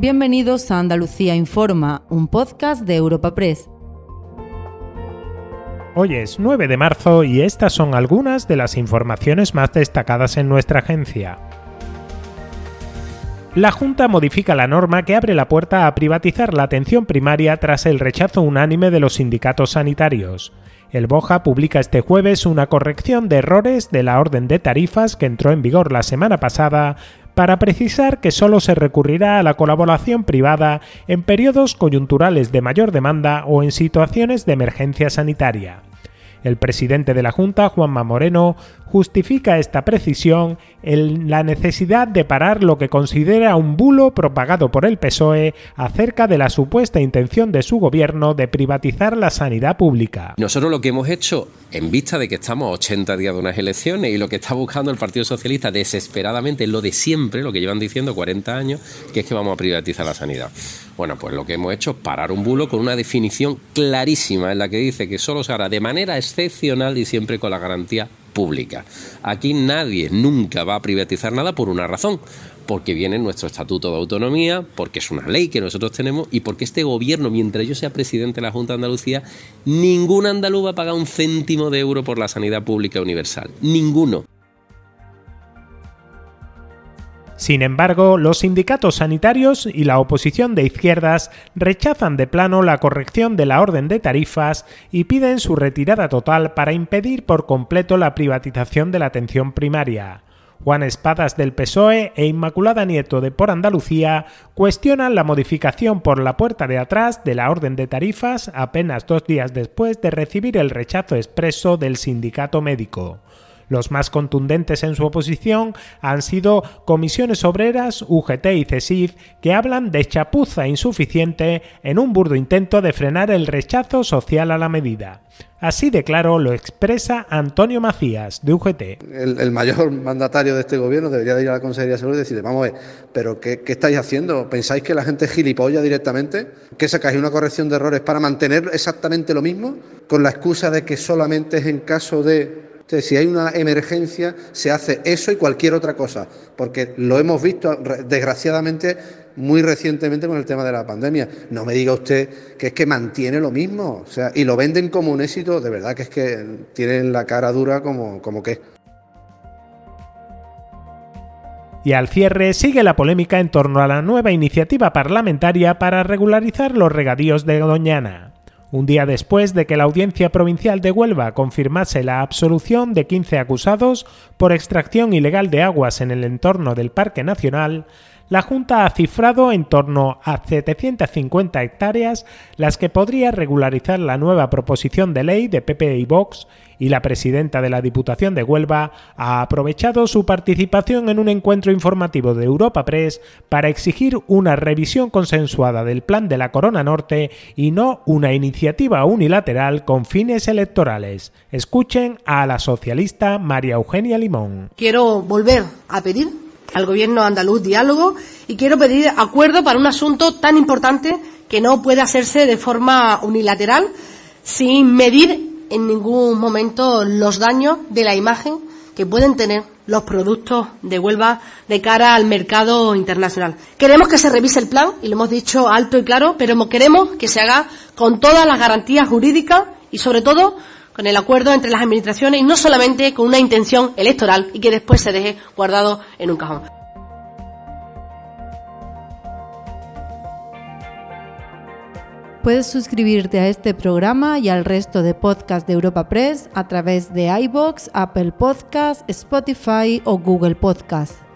Bienvenidos a Andalucía Informa, un podcast de Europa Press. Hoy es 9 de marzo y estas son algunas de las informaciones más destacadas en nuestra agencia. La Junta modifica la norma que abre la puerta a privatizar la atención primaria tras el rechazo unánime de los sindicatos sanitarios. El Boja publica este jueves una corrección de errores de la orden de tarifas que entró en vigor la semana pasada para precisar que solo se recurrirá a la colaboración privada en periodos coyunturales de mayor demanda o en situaciones de emergencia sanitaria. El presidente de la Junta, Juanma Moreno, justifica esta precisión en la necesidad de parar lo que considera un bulo propagado por el PSOE acerca de la supuesta intención de su gobierno de privatizar la sanidad pública. Nosotros lo que hemos hecho, en vista de que estamos a 80 días de unas elecciones y lo que está buscando el Partido Socialista desesperadamente es lo de siempre, lo que llevan diciendo 40 años, que es que vamos a privatizar la sanidad. Bueno, pues lo que hemos hecho es parar un bulo con una definición clarísima en la que dice que solo se hará de manera excepcional y siempre con la garantía pública. Aquí nadie nunca va a privatizar nada por una razón, porque viene nuestro estatuto de autonomía, porque es una ley que nosotros tenemos y porque este gobierno, mientras yo sea presidente de la Junta de Andalucía, ningún andaluz va a pagar un céntimo de euro por la sanidad pública universal. Ninguno. Sin embargo, los sindicatos sanitarios y la oposición de izquierdas rechazan de plano la corrección de la orden de tarifas y piden su retirada total para impedir por completo la privatización de la atención primaria. Juan Espadas del PSOE e Inmaculada Nieto de Por Andalucía cuestionan la modificación por la puerta de atrás de la orden de tarifas apenas dos días después de recibir el rechazo expreso del sindicato médico. Los más contundentes en su oposición han sido Comisiones Obreras, UGT y CESIF, que hablan de chapuza insuficiente en un burdo intento de frenar el rechazo social a la medida. Así de claro lo expresa Antonio Macías, de UGT. El, mayor mandatario de este gobierno debería de ir a la Consejería de Salud y decirle, vamos a ver, ¿pero qué, estáis haciendo? ¿Pensáis que la gente es gilipollas directamente? ¿Que sacáis una corrección de errores para mantener exactamente lo mismo? Con la excusa de que solamente es en caso de si hay una emergencia, se hace eso y cualquier otra cosa, porque lo hemos visto desgraciadamente muy recientemente con el tema de la pandemia. No me diga usted que es que mantiene lo mismo, o sea, y lo venden como un éxito, de verdad que es que tienen la cara dura como, como que. Y al cierre sigue la polémica en torno a la nueva iniciativa parlamentaria para regularizar los regadíos de Doñana un día después de que la Audiencia Provincial de Huelva confirmase la absolución de 15 acusados por extracción ilegal de aguas en el entorno del Parque Nacional, la Junta ha cifrado en torno a 750 hectáreas las que podría regularizar la nueva proposición de ley de PP y Vox y la presidenta de la Diputación de Huelva ha aprovechado su participación en un encuentro informativo de Europa Press para exigir una revisión consensuada del plan de la Corona Norte y no una iniciativa unilateral con fines electorales. Escuchen a la socialista María Eugenia Limón. Quiero volver a pedir al gobierno andaluz diálogo y quiero pedir acuerdo para un asunto tan importante que no puede hacerse de forma unilateral sin medir en ningún momento los daños de la imagen que pueden tener los productos de Huelva de cara al mercado internacional. Queremos que se revise el plan, y lo hemos dicho alto y claro, pero queremos que se haga con todas las garantías jurídicas y, sobre todo, con el acuerdo entre las administraciones y no solamente con una intención electoral y que después se deje guardado en un cajón. Puedes suscribirte a este programa y al resto de podcasts de Europa Press a través de iBox, Apple Podcasts, Spotify o Google Podcasts.